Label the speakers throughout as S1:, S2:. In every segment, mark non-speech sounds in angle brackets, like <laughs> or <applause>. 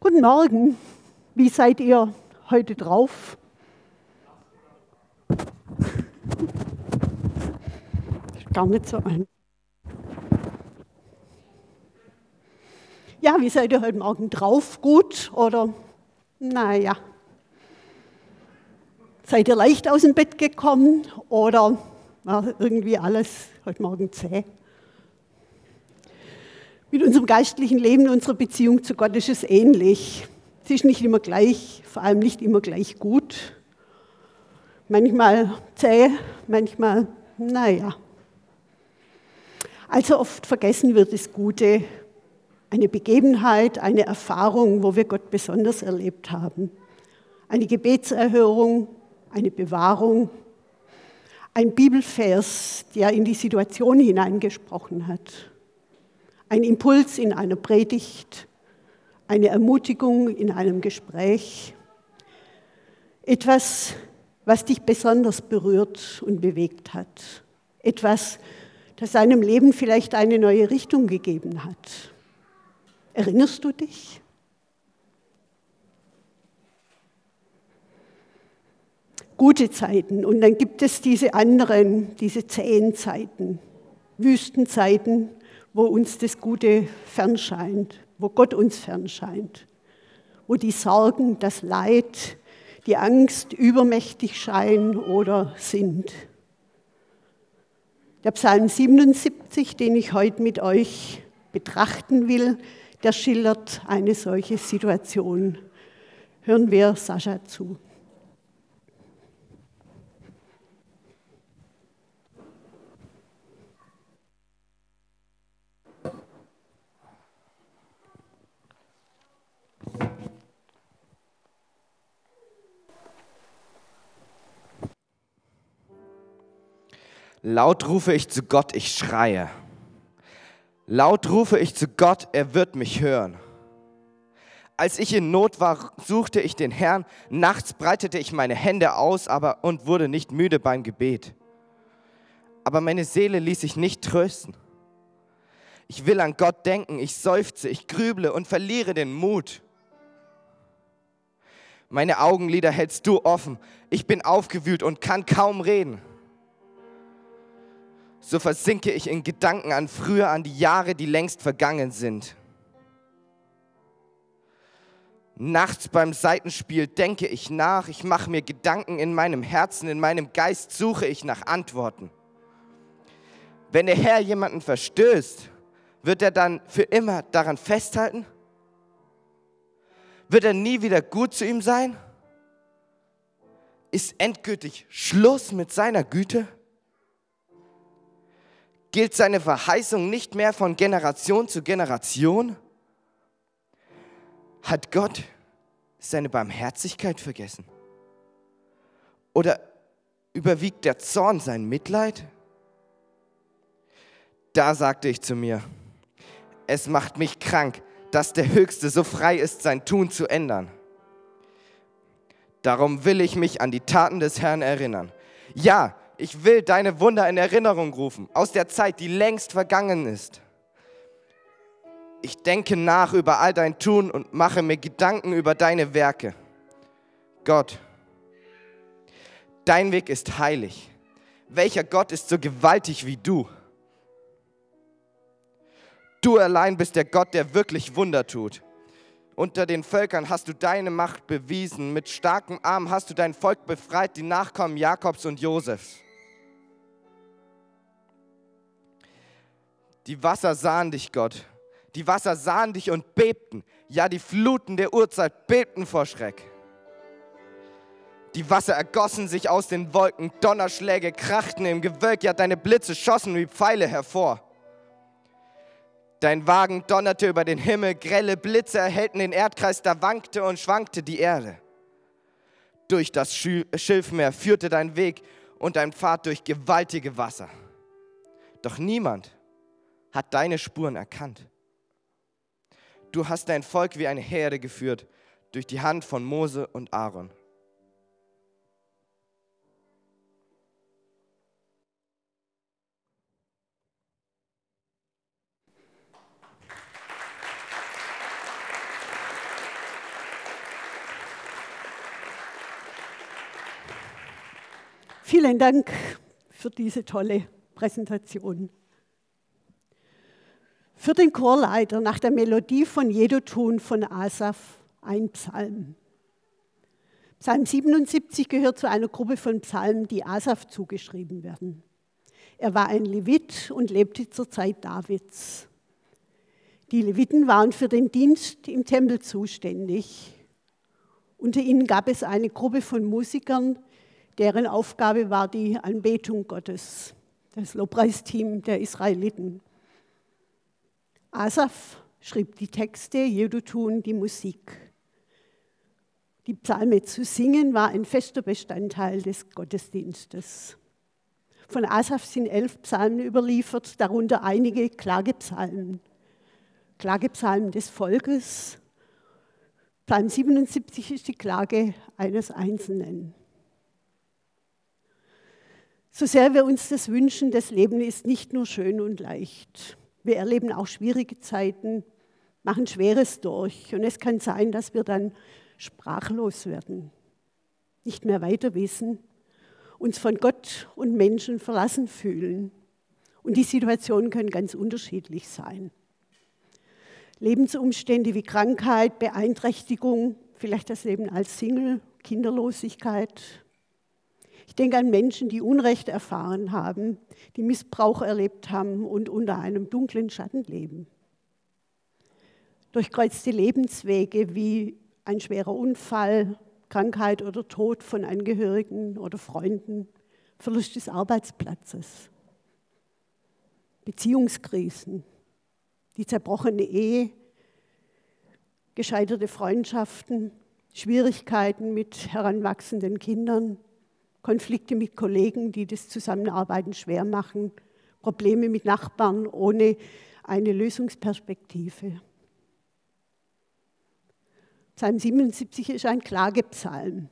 S1: Guten Morgen, wie seid ihr heute drauf? Gar nicht so ein. Ja, wie seid ihr heute Morgen drauf? Gut oder naja? Seid ihr leicht aus dem Bett gekommen oder war irgendwie alles heute Morgen zäh? Mit unserem geistlichen Leben, unserer Beziehung zu Gott ist es ähnlich. Sie ist nicht immer gleich, vor allem nicht immer gleich gut. Manchmal zäh, manchmal, naja. Also oft vergessen wir das Gute, eine Begebenheit, eine Erfahrung, wo wir Gott besonders erlebt haben. Eine Gebetserhörung, eine Bewahrung, ein Bibelvers, der in die Situation hineingesprochen hat ein Impuls in einer Predigt, eine Ermutigung in einem Gespräch, etwas, was dich besonders berührt und bewegt hat, etwas, das deinem Leben vielleicht eine neue Richtung gegeben hat. Erinnerst du dich? Gute Zeiten und dann gibt es diese anderen, diese zähen Zeiten, Wüstenzeiten, wo uns das Gute fernscheint, wo Gott uns fernscheint, wo die Sorgen, das Leid, die Angst übermächtig scheinen oder sind. Der Psalm 77, den ich heute mit euch betrachten will, der schildert eine solche Situation. Hören wir Sascha zu.
S2: Laut rufe ich zu Gott, ich schreie. Laut rufe ich zu Gott, er wird mich hören. Als ich in Not war, suchte ich den Herrn. Nachts breitete ich meine Hände aus, aber und wurde nicht müde beim Gebet. Aber meine Seele ließ sich nicht trösten. Ich will an Gott denken, ich seufze, ich grüble und verliere den Mut. Meine Augenlider hältst du offen. Ich bin aufgewühlt und kann kaum reden so versinke ich in Gedanken an früher, an die Jahre, die längst vergangen sind. Nachts beim Seitenspiel denke ich nach, ich mache mir Gedanken in meinem Herzen, in meinem Geist suche ich nach Antworten. Wenn der Herr jemanden verstößt, wird er dann für immer daran festhalten? Wird er nie wieder gut zu ihm sein? Ist endgültig Schluss mit seiner Güte? Gilt seine Verheißung nicht mehr von Generation zu Generation? Hat Gott seine Barmherzigkeit vergessen? Oder überwiegt der Zorn sein Mitleid? Da sagte ich zu mir, es macht mich krank, dass der Höchste so frei ist, sein Tun zu ändern. Darum will ich mich an die Taten des Herrn erinnern. Ja, ich will deine Wunder in Erinnerung rufen, aus der Zeit, die längst vergangen ist. Ich denke nach über all dein Tun und mache mir Gedanken über deine Werke. Gott, dein Weg ist heilig. Welcher Gott ist so gewaltig wie du? Du allein bist der Gott, der wirklich Wunder tut. Unter den Völkern hast du deine Macht bewiesen. Mit starkem Arm hast du dein Volk befreit, die Nachkommen Jakobs und Josefs. Die Wasser sahen dich, Gott. Die Wasser sahen dich und bebten. Ja, die Fluten der Urzeit bebten vor Schreck. Die Wasser ergossen sich aus den Wolken, Donnerschläge krachten im Gewölk, ja, deine Blitze schossen wie Pfeile hervor. Dein Wagen donnerte über den Himmel, grelle Blitze erhellten den Erdkreis, da wankte und schwankte die Erde. Durch das Schilfmeer führte dein Weg und dein Pfad durch gewaltige Wasser. Doch niemand hat deine Spuren erkannt. Du hast dein Volk wie eine Herde geführt durch die Hand von Mose und Aaron.
S1: Vielen Dank für diese tolle Präsentation. Für den Chorleiter nach der Melodie von Jedotun von Asaf ein Psalm. Psalm 77 gehört zu einer Gruppe von Psalmen, die Asaf zugeschrieben werden. Er war ein Levit und lebte zur Zeit Davids. Die Leviten waren für den Dienst im Tempel zuständig. Unter ihnen gab es eine Gruppe von Musikern, deren Aufgabe war die Anbetung Gottes, das Lobpreisteam der Israeliten. Asaf schrieb die Texte, Jedutun die Musik. Die Psalme zu singen war ein fester Bestandteil des Gottesdienstes. Von Asaf sind elf Psalmen überliefert, darunter einige Klagepsalmen. Klagepsalmen des Volkes. Psalm 77 ist die Klage eines Einzelnen. So sehr wir uns das wünschen, das Leben ist nicht nur schön und leicht. Wir erleben auch schwierige Zeiten, machen Schweres durch. Und es kann sein, dass wir dann sprachlos werden, nicht mehr weiter wissen, uns von Gott und Menschen verlassen fühlen. Und die Situationen können ganz unterschiedlich sein. Lebensumstände wie Krankheit, Beeinträchtigung, vielleicht das Leben als Single, Kinderlosigkeit. Ich denke an Menschen, die Unrecht erfahren haben, die Missbrauch erlebt haben und unter einem dunklen Schatten leben. Durchkreuzte Lebenswege wie ein schwerer Unfall, Krankheit oder Tod von Angehörigen oder Freunden, Verlust des Arbeitsplatzes, Beziehungskrisen, die zerbrochene Ehe, gescheiterte Freundschaften, Schwierigkeiten mit heranwachsenden Kindern, Konflikte mit Kollegen, die das Zusammenarbeiten schwer machen, Probleme mit Nachbarn ohne eine Lösungsperspektive. Psalm 77 ist ein Klagepsalm.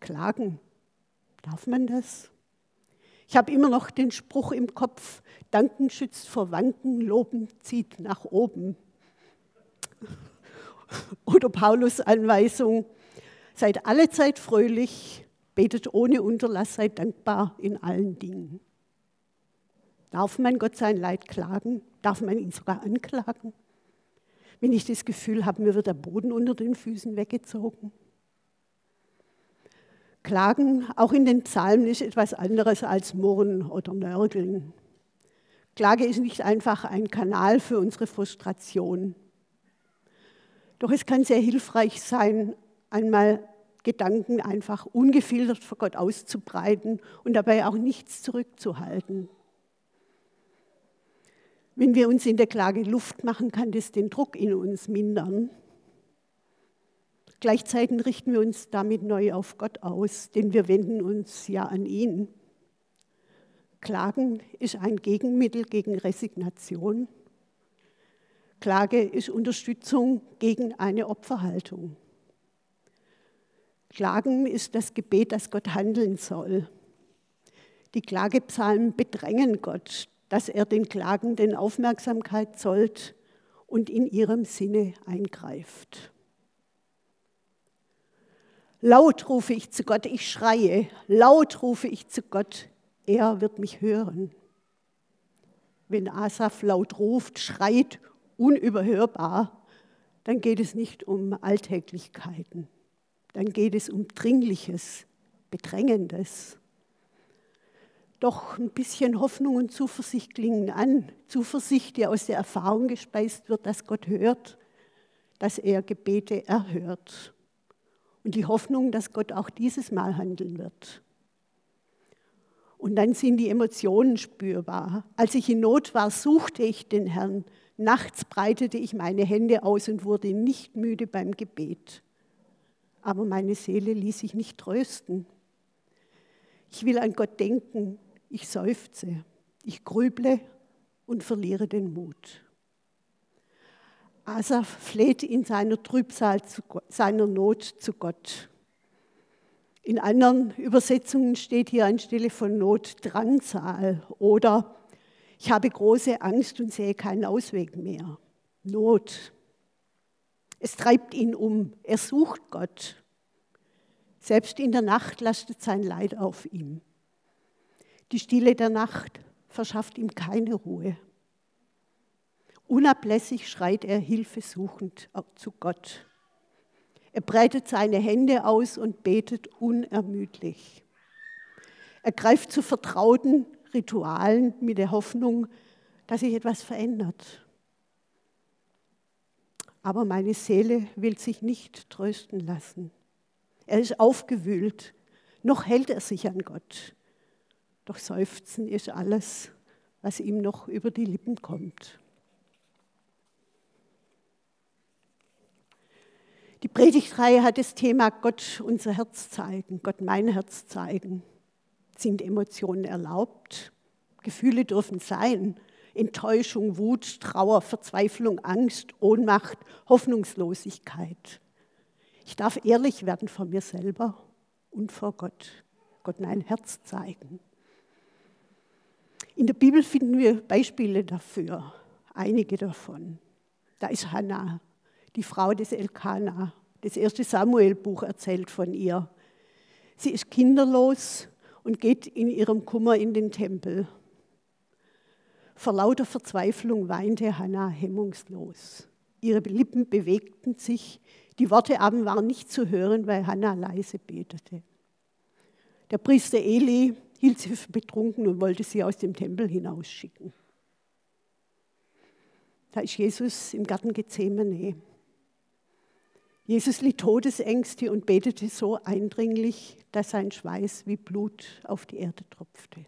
S1: Klagen, darf man das? Ich habe immer noch den Spruch im Kopf, Danken schützt vor Wanken, Loben zieht nach oben. <laughs> Oder Paulus Anweisung, seid alle Zeit fröhlich, betet ohne Unterlass, seid dankbar in allen Dingen. Darf man Gott sein Leid klagen? Darf man ihn sogar anklagen? wenn ich das Gefühl habe, mir wird der Boden unter den Füßen weggezogen. Klagen, auch in den Psalmen, ist etwas anderes als Murren oder Nörgeln. Klage ist nicht einfach ein Kanal für unsere Frustration. Doch es kann sehr hilfreich sein, einmal Gedanken einfach ungefiltert vor Gott auszubreiten und dabei auch nichts zurückzuhalten. Wenn wir uns in der Klage Luft machen, kann das den Druck in uns mindern. Gleichzeitig richten wir uns damit neu auf Gott aus, denn wir wenden uns ja an ihn. Klagen ist ein Gegenmittel gegen Resignation. Klage ist Unterstützung gegen eine Opferhaltung. Klagen ist das Gebet, das Gott handeln soll. Die Klagepsalmen bedrängen Gott, dass er den Klagenden Aufmerksamkeit zollt und in ihrem Sinne eingreift. Laut rufe ich zu Gott, ich schreie, laut rufe ich zu Gott, er wird mich hören. Wenn Asaf laut ruft, schreit, unüberhörbar, dann geht es nicht um Alltäglichkeiten, dann geht es um Dringliches, Bedrängendes. Doch ein bisschen Hoffnung und Zuversicht klingen an. Zuversicht, die aus der Erfahrung gespeist wird, dass Gott hört, dass er Gebete erhört. Und die Hoffnung, dass Gott auch dieses Mal handeln wird. Und dann sind die Emotionen spürbar. Als ich in Not war, suchte ich den Herrn. Nachts breitete ich meine Hände aus und wurde nicht müde beim Gebet. Aber meine Seele ließ sich nicht trösten. Ich will an Gott denken, ich seufze, ich grüble und verliere den Mut. Asaf fleht in seiner Trübsal, seiner Not zu Gott. In anderen Übersetzungen steht hier anstelle von Not Drangsal oder ich habe große Angst und sehe keinen Ausweg mehr. Not. Es treibt ihn um. Er sucht Gott. Selbst in der Nacht lastet sein Leid auf ihm. Die Stille der Nacht verschafft ihm keine Ruhe. Unablässig schreit er hilfesuchend zu Gott. Er breitet seine Hände aus und betet unermüdlich. Er greift zu vertrauten Ritualen mit der Hoffnung, dass sich etwas verändert. Aber meine Seele will sich nicht trösten lassen. Er ist aufgewühlt, noch hält er sich an Gott. Doch Seufzen ist alles, was ihm noch über die Lippen kommt. Die Predigtreihe hat das Thema Gott unser Herz zeigen, Gott mein Herz zeigen. Sind Emotionen erlaubt? Gefühle dürfen sein. Enttäuschung, Wut, Trauer, Verzweiflung, Angst, Ohnmacht, Hoffnungslosigkeit. Ich darf ehrlich werden vor mir selber und vor Gott. Gott mein Herz zeigen. In der Bibel finden wir Beispiele dafür, einige davon. Da ist Hannah, die Frau des Elkanah. Das erste Samuel-Buch erzählt von ihr. Sie ist kinderlos und geht in ihrem Kummer in den Tempel. Vor lauter Verzweiflung weinte Hannah hemmungslos. Ihre Lippen bewegten sich, die Worte aber waren nicht zu hören, weil Hannah leise betete. Der Priester Eli hielt sie für betrunken und wollte sie aus dem Tempel hinausschicken. Da ist Jesus im Garten Gethsemane. Jesus litt Todesängste und betete so eindringlich, dass sein Schweiß wie Blut auf die Erde tropfte.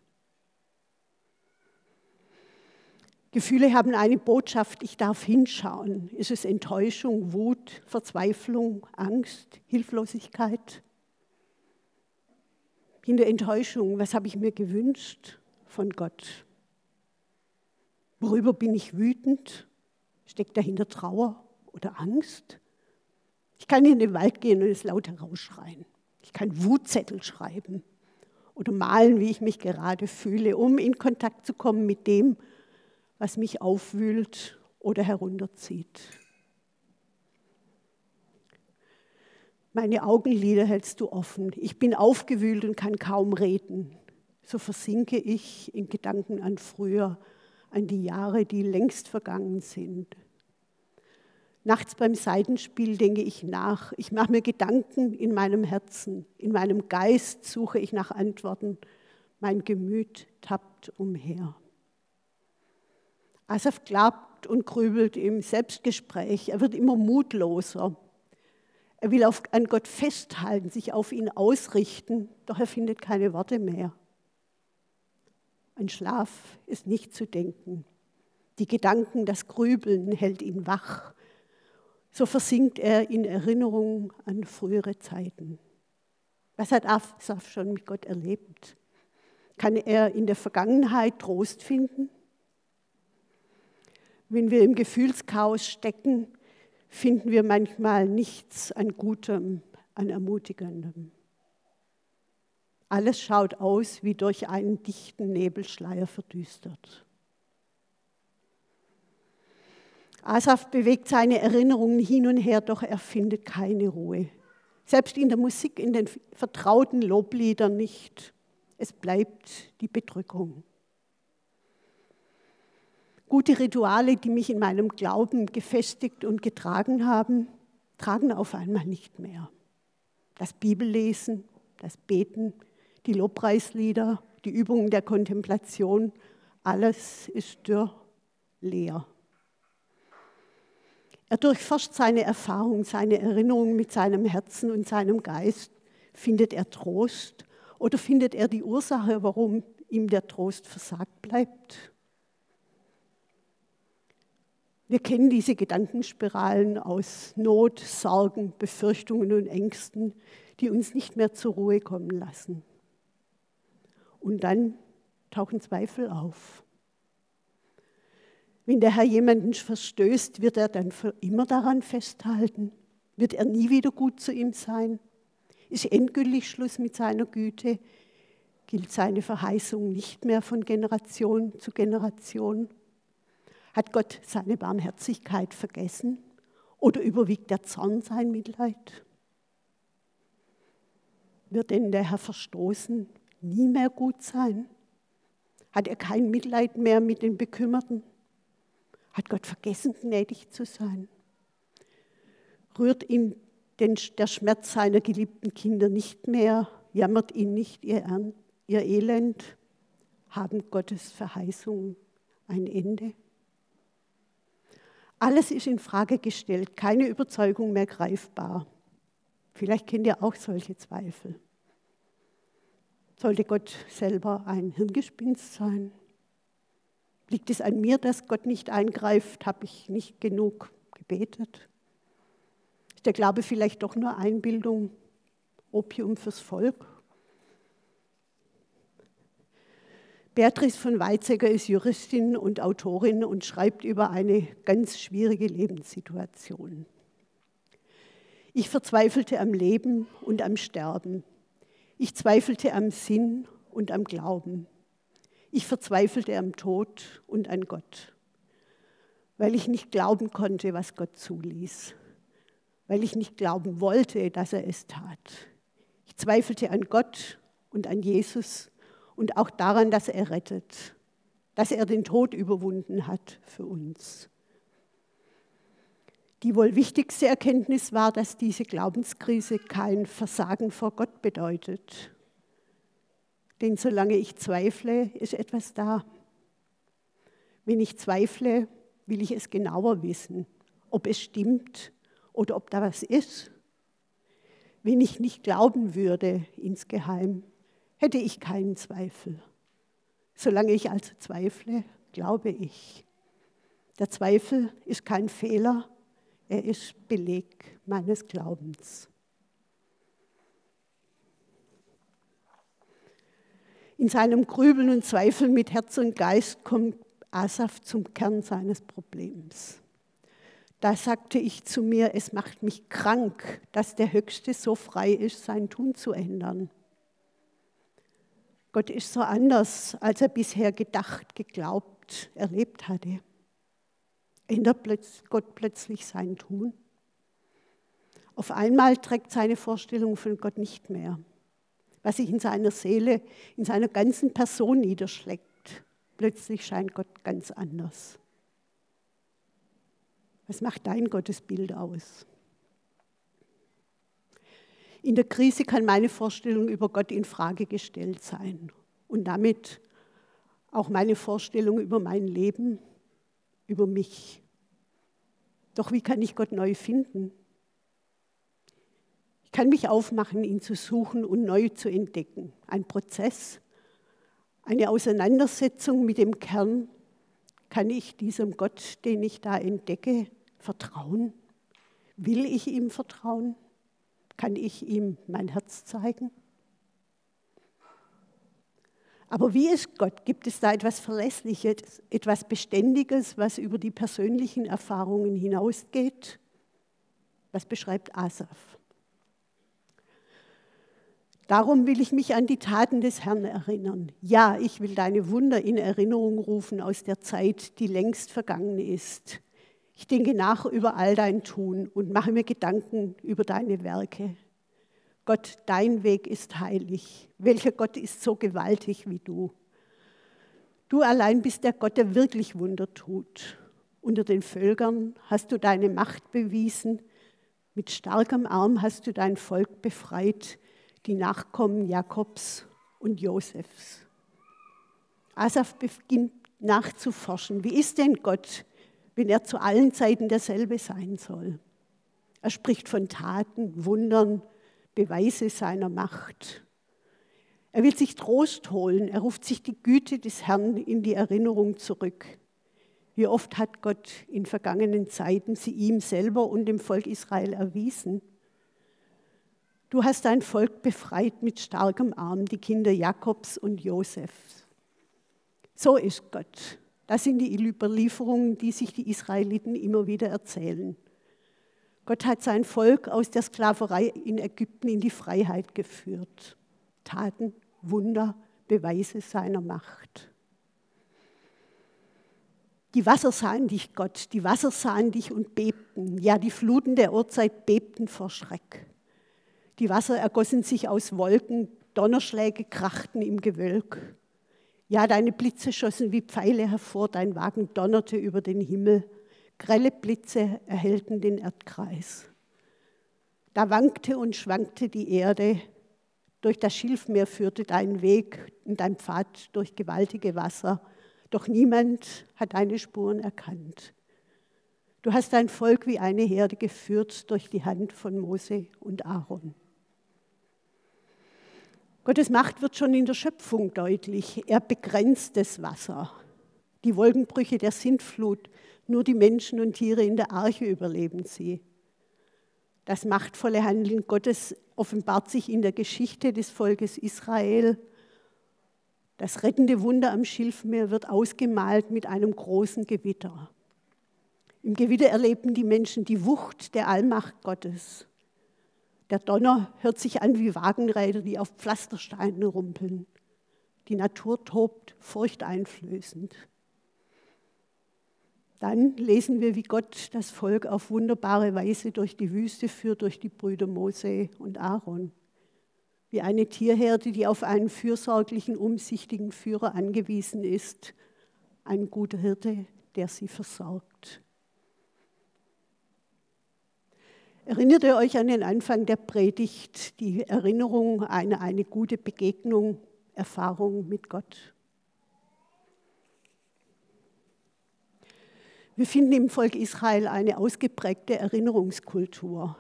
S1: Gefühle haben eine Botschaft, ich darf hinschauen. Ist es Enttäuschung, Wut, Verzweiflung, Angst, Hilflosigkeit? In der Enttäuschung, was habe ich mir gewünscht von Gott? Worüber bin ich wütend? Steckt dahinter Trauer oder Angst? Ich kann in den Wald gehen und es laut herausschreien. Ich kann Wutzettel schreiben oder malen, wie ich mich gerade fühle, um in Kontakt zu kommen mit dem, was mich aufwühlt oder herunterzieht. Meine Augenlider hältst du offen. Ich bin aufgewühlt und kann kaum reden. So versinke ich in Gedanken an früher, an die Jahre, die längst vergangen sind. Nachts beim Seitenspiel denke ich nach. Ich mache mir Gedanken in meinem Herzen. In meinem Geist suche ich nach Antworten. Mein Gemüt tappt umher. Asaf glaubt und grübelt im Selbstgespräch. Er wird immer mutloser. Er will auf, an Gott festhalten, sich auf ihn ausrichten, doch er findet keine Worte mehr. Ein Schlaf ist nicht zu denken. Die Gedanken, das Grübeln hält ihn wach. So versinkt er in Erinnerung an frühere Zeiten. Was hat Asaf schon mit Gott erlebt? Kann er in der Vergangenheit Trost finden? Wenn wir im Gefühlschaos stecken, finden wir manchmal nichts an Gutem, an Ermutigendem. Alles schaut aus wie durch einen dichten Nebelschleier verdüstert. Asaf bewegt seine Erinnerungen hin und her, doch er findet keine Ruhe. Selbst in der Musik, in den vertrauten Lobliedern nicht. Es bleibt die Bedrückung. Gute Rituale, die mich in meinem Glauben gefestigt und getragen haben, tragen auf einmal nicht mehr. Das Bibellesen, das Beten, die Lobpreislieder, die Übungen der Kontemplation, alles ist dürr, leer. Er durchforscht seine Erfahrung, seine Erinnerungen mit seinem Herzen und seinem Geist. Findet er Trost oder findet er die Ursache, warum ihm der Trost versagt bleibt? Wir kennen diese Gedankenspiralen aus Not, Sorgen, Befürchtungen und Ängsten, die uns nicht mehr zur Ruhe kommen lassen. Und dann tauchen Zweifel auf. Wenn der Herr jemanden verstößt, wird er dann für immer daran festhalten? Wird er nie wieder gut zu ihm sein? Ist endgültig Schluss mit seiner Güte? Gilt seine Verheißung nicht mehr von Generation zu Generation? Hat Gott seine Barmherzigkeit vergessen? Oder überwiegt der Zorn sein Mitleid? Wird denn der Herr verstoßen nie mehr gut sein? Hat er kein Mitleid mehr mit den Bekümmerten? Hat Gott vergessen, gnädig zu sein? Rührt ihn den, der Schmerz seiner geliebten Kinder nicht mehr? Jammert ihn nicht ihr, ihr Elend? Haben Gottes Verheißungen ein Ende? Alles ist in Frage gestellt, keine Überzeugung mehr greifbar. Vielleicht kennt ihr auch solche Zweifel. Sollte Gott selber ein Hirngespinst sein? Liegt es an mir, dass Gott nicht eingreift? Habe ich nicht genug gebetet? Ist der Glaube vielleicht doch nur Einbildung, Opium fürs Volk? Beatrice von Weizsäcker ist Juristin und Autorin und schreibt über eine ganz schwierige Lebenssituation. Ich verzweifelte am Leben und am Sterben. Ich zweifelte am Sinn und am Glauben. Ich verzweifelte am Tod und an Gott, weil ich nicht glauben konnte, was Gott zuließ, weil ich nicht glauben wollte, dass er es tat. Ich zweifelte an Gott und an Jesus und auch daran, dass er rettet, dass er den Tod überwunden hat für uns. Die wohl wichtigste Erkenntnis war, dass diese Glaubenskrise kein Versagen vor Gott bedeutet. Denn solange ich zweifle, ist etwas da. Wenn ich zweifle, will ich es genauer wissen, ob es stimmt oder ob da was ist. Wenn ich nicht glauben würde insgeheim, hätte ich keinen Zweifel. Solange ich also zweifle, glaube ich. Der Zweifel ist kein Fehler, er ist Beleg meines Glaubens. In seinem Grübeln und Zweifeln mit Herz und Geist kommt Asaf zum Kern seines Problems. Da sagte ich zu mir, es macht mich krank, dass der Höchste so frei ist, sein Tun zu ändern. Gott ist so anders, als er bisher gedacht, geglaubt, erlebt hatte. Ändert Gott plötzlich sein Tun? Auf einmal trägt seine Vorstellung von Gott nicht mehr, was sich in seiner Seele, in seiner ganzen Person niederschlägt. Plötzlich scheint Gott ganz anders. Was macht dein Gottesbild aus? In der Krise kann meine Vorstellung über Gott in Frage gestellt sein und damit auch meine Vorstellung über mein Leben, über mich. Doch wie kann ich Gott neu finden? Ich kann mich aufmachen, ihn zu suchen und neu zu entdecken. Ein Prozess, eine Auseinandersetzung mit dem Kern. Kann ich diesem Gott, den ich da entdecke, vertrauen? Will ich ihm vertrauen? Kann ich ihm mein Herz zeigen? Aber wie ist Gott? Gibt es da etwas Verlässliches, etwas Beständiges, was über die persönlichen Erfahrungen hinausgeht? Was beschreibt Asaf? Darum will ich mich an die Taten des Herrn erinnern. Ja, ich will deine Wunder in Erinnerung rufen aus der Zeit, die längst vergangen ist. Ich denke nach über all dein Tun und mache mir Gedanken über deine Werke. Gott, dein Weg ist heilig. Welcher Gott ist so gewaltig wie du? Du allein bist der Gott, der wirklich Wunder tut. Unter den Völkern hast du deine Macht bewiesen. Mit starkem Arm hast du dein Volk befreit, die Nachkommen Jakobs und Josefs. Asaf beginnt nachzuforschen. Wie ist denn Gott? Wenn er zu allen Zeiten derselbe sein soll. Er spricht von Taten, Wundern, Beweise seiner Macht. Er will sich Trost holen, er ruft sich die Güte des Herrn in die Erinnerung zurück. Wie oft hat Gott in vergangenen Zeiten sie ihm selber und dem Volk Israel erwiesen? Du hast dein Volk befreit mit starkem Arm, die Kinder Jakobs und Josefs. So ist Gott. Das sind die Überlieferungen, die sich die Israeliten immer wieder erzählen. Gott hat sein Volk aus der Sklaverei in Ägypten in die Freiheit geführt. Taten, Wunder, Beweise seiner Macht. Die Wasser sahen dich, Gott, die Wasser sahen dich und bebten. Ja, die Fluten der Urzeit bebten vor Schreck. Die Wasser ergossen sich aus Wolken, Donnerschläge krachten im Gewölk. Ja, deine Blitze schossen wie Pfeile hervor, dein Wagen donnerte über den Himmel, grelle Blitze erhellten den Erdkreis. Da wankte und schwankte die Erde, durch das Schilfmeer führte dein Weg und dein Pfad durch gewaltige Wasser, doch niemand hat deine Spuren erkannt. Du hast dein Volk wie eine Herde geführt durch die Hand von Mose und Aaron. Gottes Macht wird schon in der Schöpfung deutlich. Er begrenzt das Wasser. Die Wolkenbrüche der Sintflut, nur die Menschen und Tiere in der Arche überleben sie. Das machtvolle Handeln Gottes offenbart sich in der Geschichte des Volkes Israel. Das rettende Wunder am Schilfmeer wird ausgemalt mit einem großen Gewitter. Im Gewitter erleben die Menschen die Wucht der Allmacht Gottes. Der Donner hört sich an wie Wagenräder, die auf Pflastersteinen rumpeln. Die Natur tobt furchteinflößend. Dann lesen wir, wie Gott das Volk auf wunderbare Weise durch die Wüste führt, durch die Brüder Mose und Aaron. Wie eine Tierherde, die auf einen fürsorglichen, umsichtigen Führer angewiesen ist, ein guter Hirte, der sie versorgt. Erinnert ihr euch an den Anfang der Predigt, die Erinnerung an eine gute Begegnung, Erfahrung mit Gott? Wir finden im Volk Israel eine ausgeprägte Erinnerungskultur.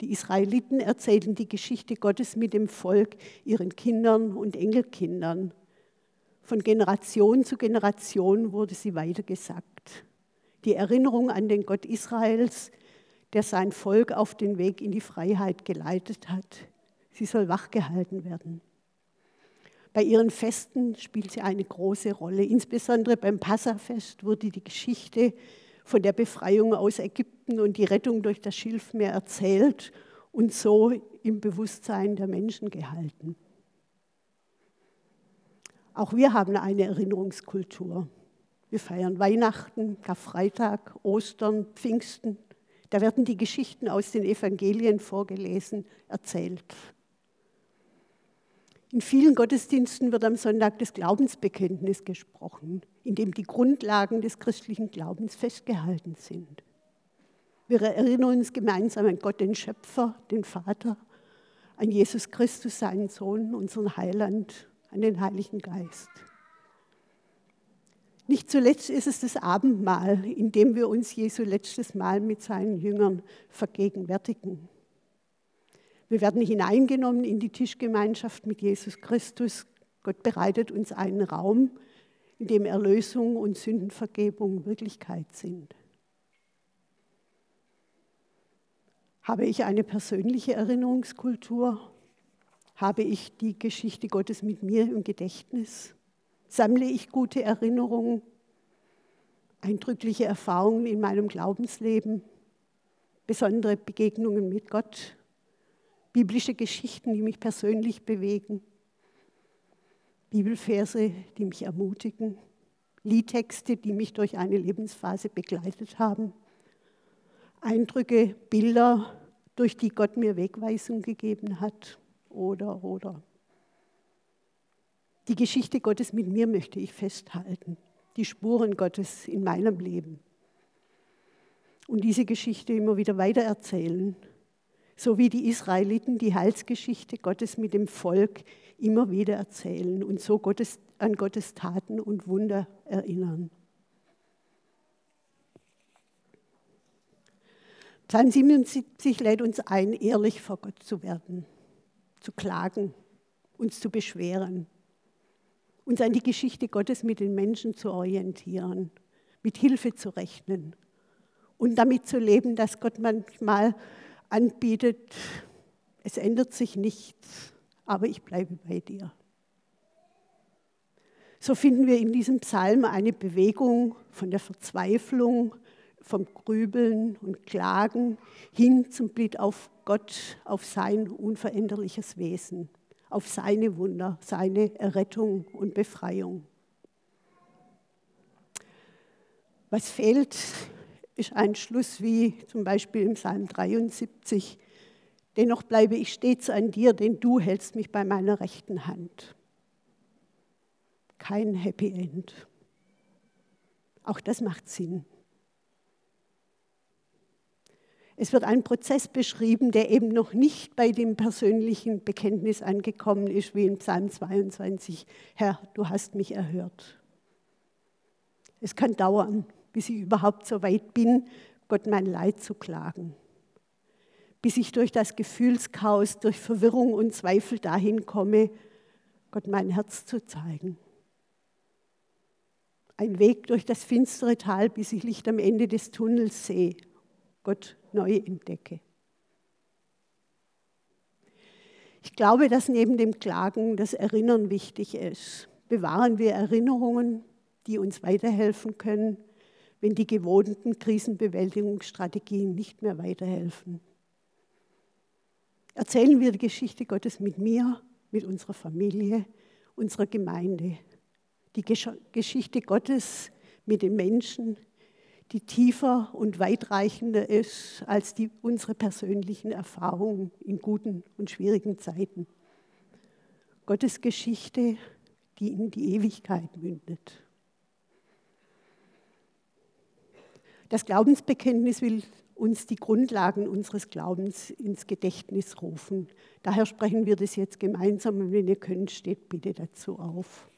S1: Die Israeliten erzählen die Geschichte Gottes mit dem Volk, ihren Kindern und Enkelkindern. Von Generation zu Generation wurde sie weitergesagt. Die Erinnerung an den Gott Israels der sein Volk auf den Weg in die Freiheit geleitet hat. Sie soll wachgehalten werden. Bei ihren Festen spielt sie eine große Rolle. Insbesondere beim Passafest wurde die Geschichte von der Befreiung aus Ägypten und die Rettung durch das Schilfmeer erzählt und so im Bewusstsein der Menschen gehalten. Auch wir haben eine Erinnerungskultur. Wir feiern Weihnachten, Karfreitag, Ostern, Pfingsten. Da werden die Geschichten aus den Evangelien vorgelesen, erzählt. In vielen Gottesdiensten wird am Sonntag das Glaubensbekenntnis gesprochen, in dem die Grundlagen des christlichen Glaubens festgehalten sind. Wir erinnern uns gemeinsam an Gott, den Schöpfer, den Vater, an Jesus Christus, seinen Sohn, unseren Heiland, an den Heiligen Geist. Nicht zuletzt ist es das Abendmahl, in dem wir uns Jesu letztes Mal mit seinen Jüngern vergegenwärtigen. Wir werden hineingenommen in die Tischgemeinschaft mit Jesus Christus. Gott bereitet uns einen Raum, in dem Erlösung und Sündenvergebung Wirklichkeit sind. Habe ich eine persönliche Erinnerungskultur? Habe ich die Geschichte Gottes mit mir im Gedächtnis? Sammle ich gute Erinnerungen, eindrückliche Erfahrungen in meinem Glaubensleben, besondere Begegnungen mit Gott, biblische Geschichten, die mich persönlich bewegen, Bibelverse, die mich ermutigen, Liedtexte, die mich durch eine Lebensphase begleitet haben, Eindrücke, Bilder, durch die Gott mir Wegweisung gegeben hat oder oder. Die Geschichte Gottes mit mir möchte ich festhalten, die Spuren Gottes in meinem Leben. Und diese Geschichte immer wieder weitererzählen, so wie die Israeliten die Heilsgeschichte Gottes mit dem Volk immer wieder erzählen und so Gottes, an Gottes Taten und Wunder erinnern. Psalm 77 lädt uns ein, ehrlich vor Gott zu werden, zu klagen, uns zu beschweren, uns an die Geschichte Gottes mit den Menschen zu orientieren, mit Hilfe zu rechnen und damit zu leben, dass Gott manchmal anbietet, es ändert sich nichts, aber ich bleibe bei dir. So finden wir in diesem Psalm eine Bewegung von der Verzweiflung, vom Grübeln und Klagen hin zum Blick auf Gott, auf sein unveränderliches Wesen auf seine Wunder, seine Errettung und Befreiung. Was fehlt, ist ein Schluss wie zum Beispiel im Psalm 73. Dennoch bleibe ich stets an dir, denn du hältst mich bei meiner rechten Hand. kein Happy End. Auch das macht Sinn. Es wird ein Prozess beschrieben, der eben noch nicht bei dem persönlichen Bekenntnis angekommen ist, wie in Psalm 22. Herr, du hast mich erhört. Es kann dauern, bis ich überhaupt so weit bin, Gott mein Leid zu klagen. Bis ich durch das Gefühlschaos, durch Verwirrung und Zweifel dahin komme, Gott mein Herz zu zeigen. Ein Weg durch das finstere Tal, bis ich Licht am Ende des Tunnels sehe, Gott neu entdecke. Ich glaube, dass neben dem Klagen das Erinnern wichtig ist. Bewahren wir Erinnerungen, die uns weiterhelfen können, wenn die gewohnten Krisenbewältigungsstrategien nicht mehr weiterhelfen. Erzählen wir die Geschichte Gottes mit mir, mit unserer Familie, unserer Gemeinde. Die Geschichte Gottes mit den Menschen, die tiefer und weitreichender ist als die, unsere persönlichen Erfahrungen in guten und schwierigen Zeiten. Gottes Geschichte, die in die Ewigkeit mündet. Das Glaubensbekenntnis will uns die Grundlagen unseres Glaubens ins Gedächtnis rufen. Daher sprechen wir das jetzt gemeinsam und wenn ihr könnt, steht bitte dazu auf.